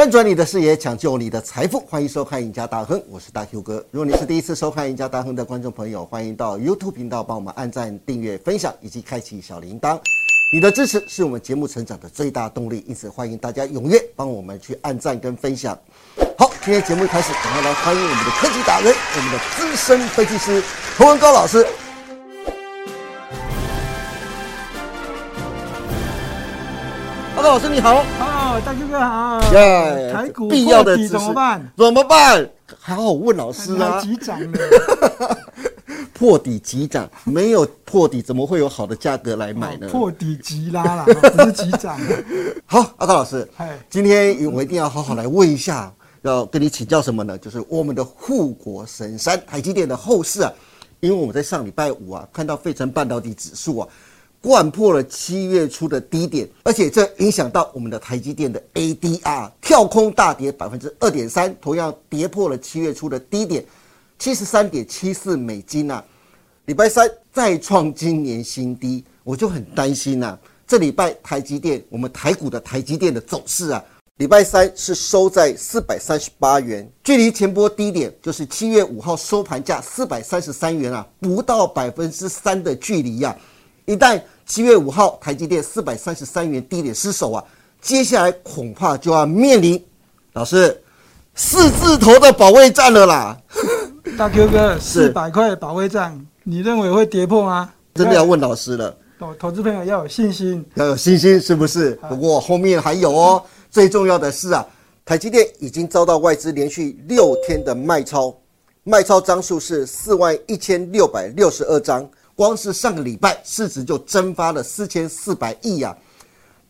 翻转你的视野，抢救你的财富，欢迎收看《赢家大亨》，我是大 Q 哥。如果你是第一次收看《赢家大亨》的观众朋友，欢迎到 YouTube 频道帮我们按赞、订阅、分享以及开启小铃铛。你的支持是我们节目成长的最大动力，因此欢迎大家踊跃帮我们去按赞跟分享。好，今天节目开始，赶快来欢迎我们的科技达人，我们的资深分析师洪文高老师。高老师你好，大哥哥好。耶台股必要的怎么办？怎么办？好好问老师啊还。急涨了。破底急涨，没有破底怎么会有好的价格来买呢？哦破底急拉啦，不是急涨。好，阿高老师，嗨，今天我一定要好好来问一下，要跟你请教什么呢？就是我们的护国神山台积电的后市啊，因为我们在上礼拜五啊，看到费城半导体指数啊，贯破了七月初的低点，而且这影响到我们的台积电的 ADR 跳空大跌百分之二点三，同样跌破了七月初的低点，七十三点七四美金啊。礼拜三再创今年新低，我就很担心呐、啊这礼拜台积电，我们台股的台积电的走势啊，礼拜三是收在四百三十八元，距离前波低点就是七月五号收盘价四百三十三元啊，不到百分之三的距离呀、一旦七月五号台积电四百三十三元低点失守啊，接下来恐怕就要面临老师四字头的保卫战了啦。大 Q 哥，四百块保卫战，你认为会跌破吗？真的要问老师了。投投资朋友要有信心。要有信心，是不是？不过后面还有哦。最重要的是啊，台积电已经遭到外资连续六天的卖超，卖超张数是四万一千六百六十二张，光是上个礼拜市值就蒸发了四千四百亿啊。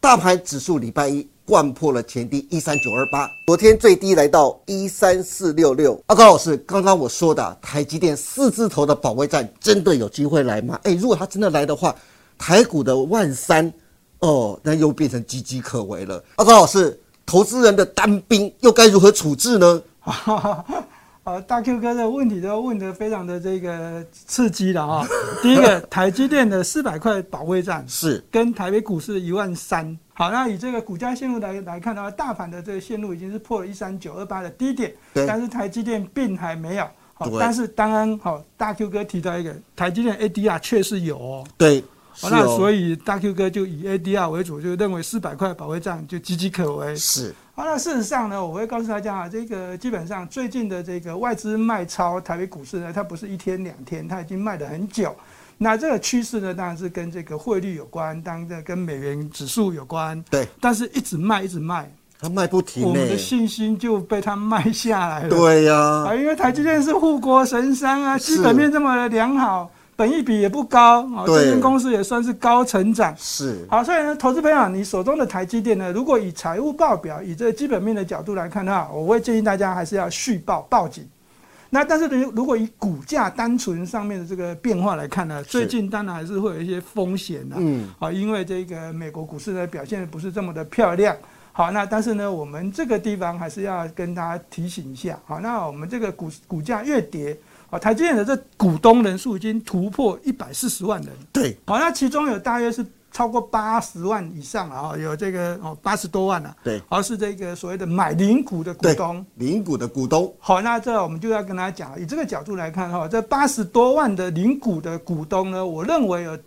大盘指数礼拜一贯破了前低一三九二八，昨天最低来到一三四六六。阿高老师，刚刚我说的台积电四字头的保卫战真的有机会来吗？哎，如果它真的来的话，台股的万三哦，那又变成岌岌可危了。阿高老师，投资人的单兵又该如何处置呢？呃，大 Q 哥的问题都问得非常的这个刺激了啊、第一个，台积电的四百块保卫战是跟台北股市一万三。好，那以这个股价线路来来看的话，大盘的这个线路已经是破了一三九二八的低点，对但是台积电并还没有。好对，但是当然好，大 Q 哥提到一个，台积电 ADR 确实有哦。对，好，那所以以大 Q 哥就以 ADR 为主，就认为四百块保卫战就岌岌可危。是好，那事实上呢，我会告诉大家啊，这个基本上最近的这个外资卖超台北股市呢，它不是一天两天，它已经卖了很久。那这个趋势呢，当然是跟这个汇率有关，当然这跟美元指数有关，对，但是一直卖一直卖，它卖不停呢我们。的信心就被它卖下来了。对呀、啊，因为台积电是护国神山啊，基本面这么良好，本益比也不高啊，对这间公司也算是高成长。是好，所以呢，投资朋友，你手中的台积电呢，如果以财务报表、以这个基本面的角度来看的话，我会建议大家还是要续报报警。那但是如如果以股价单纯上面的这个变化来看呢，最近当然还是会有一些风险的、嗯，啊，因为这个美国股市呢表现不是这么的漂亮。好，那但是呢，我们这个地方还是要跟大家提醒一下。好，那我们这个股股价越跌，啊，台积电的这股东人数已经突破一百四十万人。对，好，那其中有大约是超过八十万以上啊，有这个哦八十多万啊，对，而是这个所谓的买零股的股对东。零股的股东好，那这我们就要跟大家讲，以这个角度来看哈，这八十多万的零股的股东呢，我认为有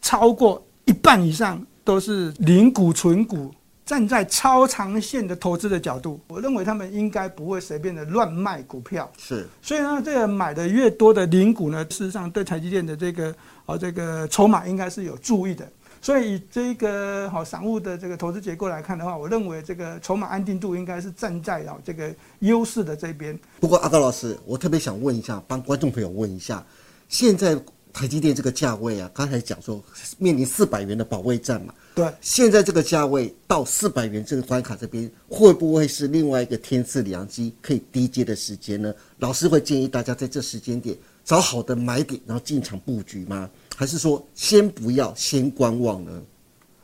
超过一半以上都是零股存股。站在超长线的投资的角度，我认为他们应该不会随便的乱卖股票。是所以呢，这个买的越多的零股呢，事实上对台积电的这个哦这个筹码应该是有注意的。所以以这个好、散户的这个投资结构来看的话，我认为这个筹码安定度应该是站在啊这个优势的这边。不过阿高老师，我特别想问一下，帮观众朋友问一下，现在台积电这个价位啊，刚才讲说面临四百元的保卫战嘛，对，现在这个价位到四百元这个关卡这边，会不会是另外一个天赐良机可以低接的时间呢？老师会建议大家在这时间点找好的买点，然后进场布局吗？还是说先不要，先观望呢？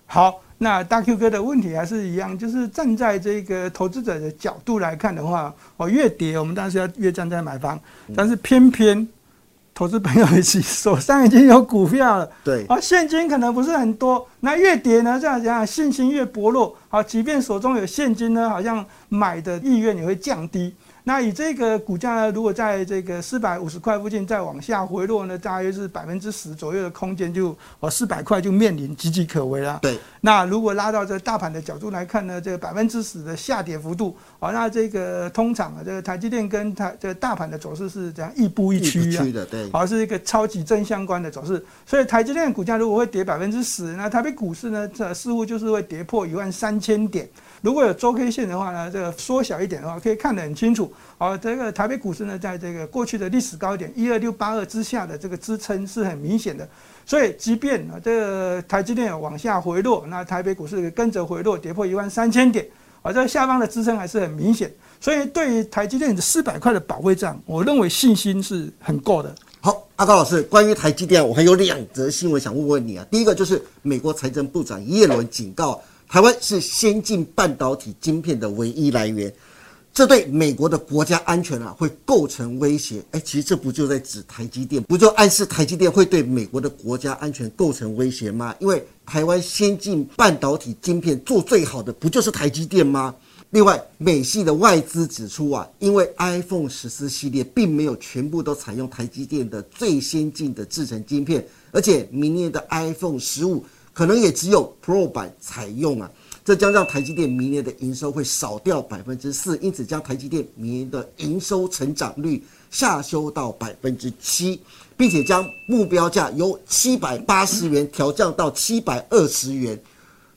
好，那大 Q 哥的问题还是一样，就是站在这个投资者的角度来看的话，哦，越跌我们当然是要越站在买方，但是偏偏投资朋友一起手上已经有股票了，对，啊，现金可能不是很多，那越跌呢，这样讲信心越薄弱，好，即便手中有现金呢，好像买的意愿也会降低。那以这个股价呢，如果在这个四百五十块附近再往下回落呢，大约是百分之十左右的空间，就哦四百块就面临岌岌可危了。对。那如果拉到这大盘的角度来看呢，这个百分之十的下跌幅度，哦，那这个通常啊，这个台积电跟台这个大盘的走势是这样亦步亦趋啊，对，好是一个超级正相关的走势。所以台积电股价如果会跌百分之十，那台北股市呢，这似乎就是会跌破一万三千点。如果有周 K 线的话呢，这个缩小一点的话，可以看得很清楚。好，这个台北股市呢，在这个过去的历史高点一二六八二之下的这个支撑是很明显的。所以，即便啊这个台积电往下回落，那台北股市跟着回落，跌破一万三千点，啊，这下方的支撑还是很明显。所以，对于台积电的四百块的保卫战，我认为信心是很够的。好，阿高老师，关于台积电，我还有两则新闻想问问你啊。第一个就是美国财政部长耶伦警告。台湾是先进半导体晶片的唯一来源，这对美国的国家安全啊会构成威胁。哎，其实这不就在指台积电，不就暗示台积电会对美国的国家安全构成威胁吗？因为台湾先进半导体晶片做最好的不就是台积电吗？另外，美系的外资指出啊，因为 iPhone 十四系列并没有全部都采用台积电的最先进的制程晶片，而且明年的 iPhone 十五。可能也只有 Pro 版采用啊，这将让台积电明年的营收会少掉百分之四，因此将台积电明年的营收成长率下修到百分之七，并且将目标价由七百八十元调降到七百二十元。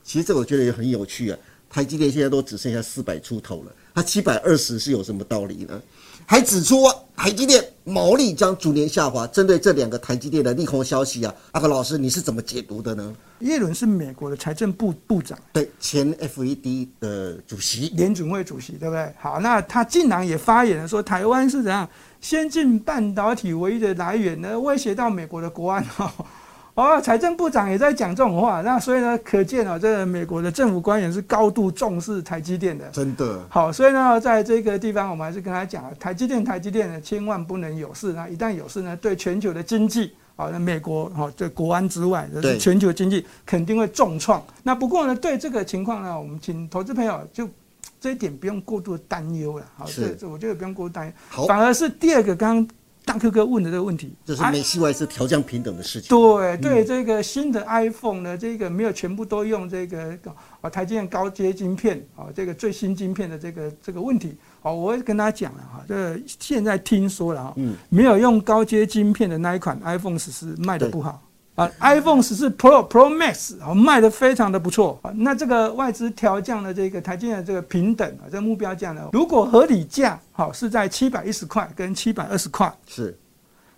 其实这我觉得也很有趣啊，台积电现在都只剩下四百出头了，它七百二十是有什么道理呢？还指出台积电毛利将逐年下滑。针对这两个台积电的利空消息啊，阿克老师你是怎么解读的呢？耶伦是美国的财政部部长，对，前 FED 的主席，联准会主席，对不对？好，那他竟然也发言了，说台湾是怎样先进半导体唯一的来源呢？威胁到美国的国安哈。哦，财政部长也在讲这种话，那所以呢，可见啊，这个美国的政府官员是高度重视台积电的。真的。好，所以呢，在这个地方，我们还是跟他讲，台积电，台积电呢，千万不能有事。那一旦有事呢，对全球的经济，啊，那美国哈，这国安之外，是全球经济肯定会重创。那不过呢，对这个情况呢，我们请投资朋友就这一点不用过度担忧了。好，这这我觉得不用过度担忧。好，反而是第二个刚。大 Q 哥问的这个问题，这是美系外是调降平等的事情。对对，这个新的 iPhone 呢，这个没有全部都用这个啊台积电高阶晶片啊，这个最新晶片的这个这个问题，哦，我会跟大家讲了哈，这现在听说了哈，没有用高阶晶片的那一款 iPhone 十四卖的不好。啊，iPhone 十四 Pro Pro Max 啊卖的非常的不错啊。那这个外资调降的这个台积电的这个平等啊，这个目标价呢，如果合理价好是在七百一十块跟七百二十块，是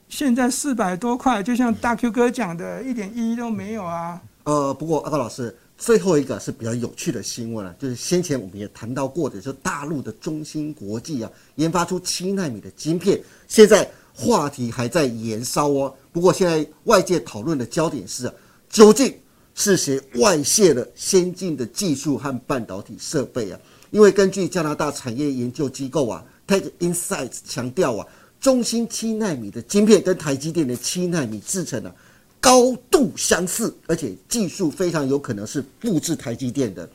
现在四百多块，就像大 Q 哥讲的，一点意义都没有啊。呃，不过阿高老师，最后一个是比较有趣的新闻了，就是先前我们也谈到过的，就大陆的中芯国际啊，研发出七纳米的晶片，现在。话题还在延烧哦。不过现在外界讨论的焦点是啊，究竟是谁外泄了先进的技术和半导体设备啊？因为根据加拿大产业研究机构啊，Tech Insights 强调啊，中芯七纳米的晶片跟台积电的七纳米制程啊，高度相似，而且技术非常有可能是复制台积电的。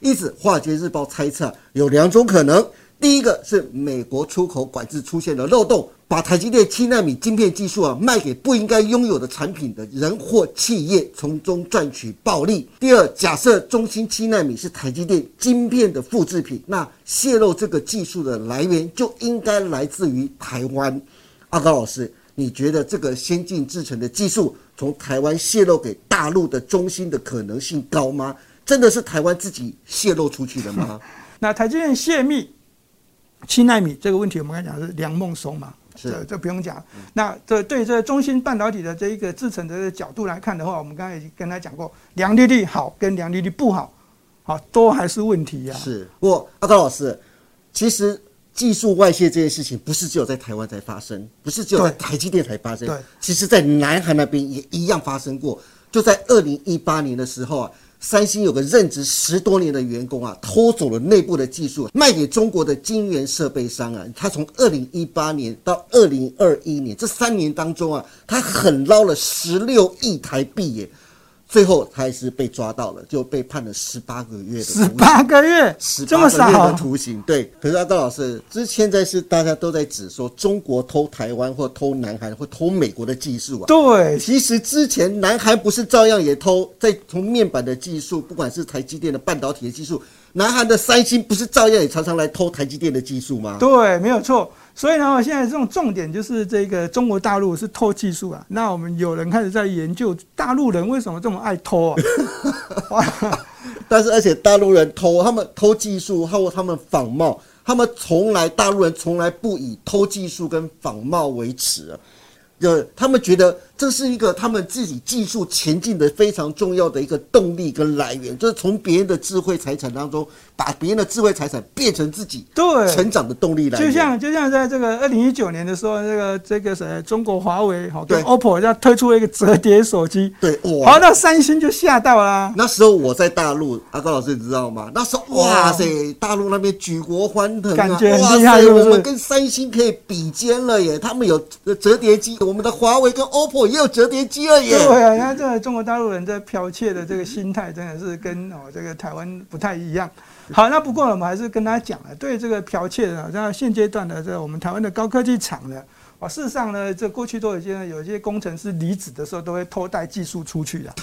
因此，华尔街日报猜测有两种可能。第一个是美国出口管制出现了漏洞，把台积电七纳米晶片技术啊卖给不应该拥有的产品的人或企业，从中赚取暴利。第二，假设中芯七纳米是台积电晶片的复制品，那泄露这个技术的来源就应该来自于台湾。阿高老师，你觉得这个先进制程的技术从台湾泄露给大陆的中芯的可能性高吗？真的是台湾自己泄露出去的吗？那台积电泄密？七纳米这个问题，我们刚才讲是梁孟松嘛，这这不用讲。那这对这中芯半导体的这一个制成的角度来看的话，我们刚才已经跟他讲过，良率率好跟良率率不好，好都还是问题呀。是，不过阿高老师，其实技术外泄这件事情不是只有在台湾才发生，不是只有在台积电才发生，对，其实在南韩那边也一样发生过。就在二零一八年的时候啊。三星有个任职十多年的员工啊，偷走了内部的技术，卖给中国的晶圆设备商啊。他从二零一八年到二零二一年这三年当中啊，他狠捞了十六亿台币耶。最后他还是被抓到了，就被判了十八个月的十八个月，十八个月的徒刑。对，可是阿道老师，之现在是大家都在指说中国偷台湾或偷南韩或偷美国的技术啊。对，其实之前南韩不是照样也偷，在从面板的技术，不管是台积电的半导体的技术，南韩的三星不是照样也常常来偷台积电的技术吗？对，没有错。所以呢，现在这种重点就是这个中国大陆是偷技术啊。那我们有人开始在研究大陆人为什么这么爱偷啊？但是而且大陆人偷，他们偷技术，或他们仿冒，他们从来大陆人从来不以偷技术跟仿冒为耻啊。就他们觉得这是一个他们自己技术前进的非常重要的一个动力跟来源，就是从别人的智慧财产当中，把别人的智慧财产变成自己对成长的动力来源。就像就像在这个二零一九年的时候，这个这个谁，中国华为好跟 OPPO 要推出了一个折叠手机，对，哇，那三星就吓到了。那时候我在大陆，阿高老师你知道吗？那时候哇塞，大陆那边举国欢腾啊，感觉很厉害，我们跟三星可以比肩了耶，他们有折叠机。我们的华为跟 OPPO 也有折叠机了耶！对啊，你看这个中国大陆人在剽窃的这个心态，真的是跟哦这个台湾不太一样。好，那不过我们还是跟大家讲了，对这个剽窃的，在现阶段的这我们台湾的高科技厂呢。啊，事实上呢，这过去都有一些有一些工程师离职的时候，都会偷带技术出去的。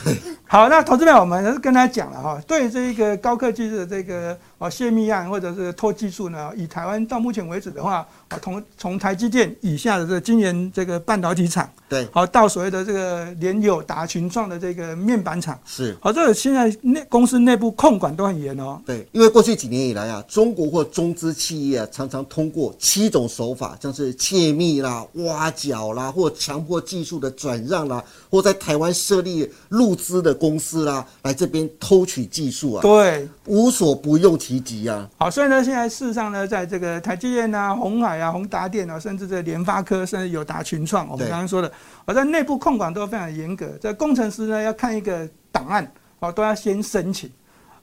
好，那投资者我们还是跟大家讲了哈，对这一个高科技的这个啊泄密案或者是偷技术呢，以台湾到目前为止的话，啊，从从台积电以下的这个晶圆这个半导体厂，对，好到所谓的这个联友达群创的这个面板厂，是，好，这个现在内公司内部控管都很严哦。对，因为过去几年以来啊，中国或中资企业啊，常常通过七种手法，像是窃密啦。挖角啦，或强迫技术的转让啦，或在台湾设立入资的公司啦，来这边偷取技术啊，对，无所不用其极啊。好，所以呢，现在事实上呢，在这个台积电啊、红海啊、宏达电啊，甚至这联发科，甚至友达群创，我们刚刚说的，我在内部控管都非常严格。这工程师呢，要看一个档案，哦，都要先申请。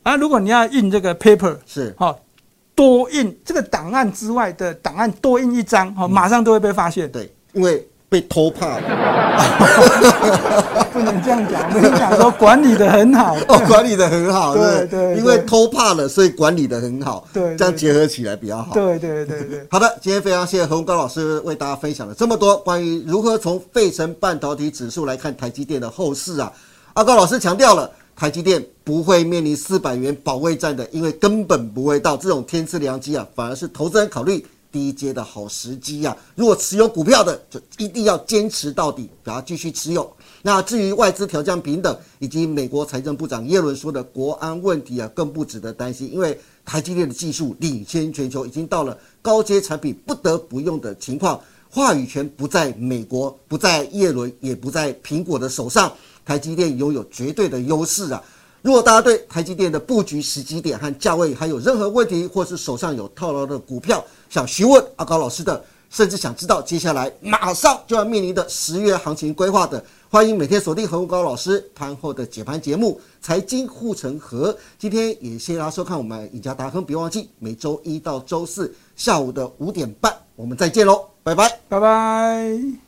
啊，如果你要印这个 paper，是，好。多印这个档案之外的档案多印一张，好，马上都会被发现。对，因为被偷怕了。不能这样讲，我们讲说管理的很好。哦，管理的很好。对对。因为偷怕了，所以管理的很好。对。这样结合起来比较好。对对对对。好的，今天非常谢谢何高老师为大家分享了这么多关于如何从费城半导体指数来看台积电的后市啊。阿高老师强调了。台积电不会面临四百元保卫战的，因为根本不会到这种天赐良机啊，反而是投资人考虑低阶的好时机啊。如果持有股票的，就一定要坚持到底，不要继续持有。那至于外资调降平等，以及美国财政部长耶伦说的国安问题啊，更不值得担心，因为台积电的技术领先全球，已经到了高阶产品不得不用的情况，话语权不在美国，不在耶伦，也不在苹果的手上。台积电拥有绝对的优势啊！如果大家对台积电的布局时机点和价位还有任何问题，或是手上有套牢的股票想询问阿高老师的，甚至想知道接下来马上就要面临的十月行情规划的，欢迎每天锁定何高老师盘后的解盘节目《财经护城河》。今天也谢谢大家收看我们赢家达亨，别忘记每周一到周四下午的五点半，我们再见喽，拜拜，拜拜。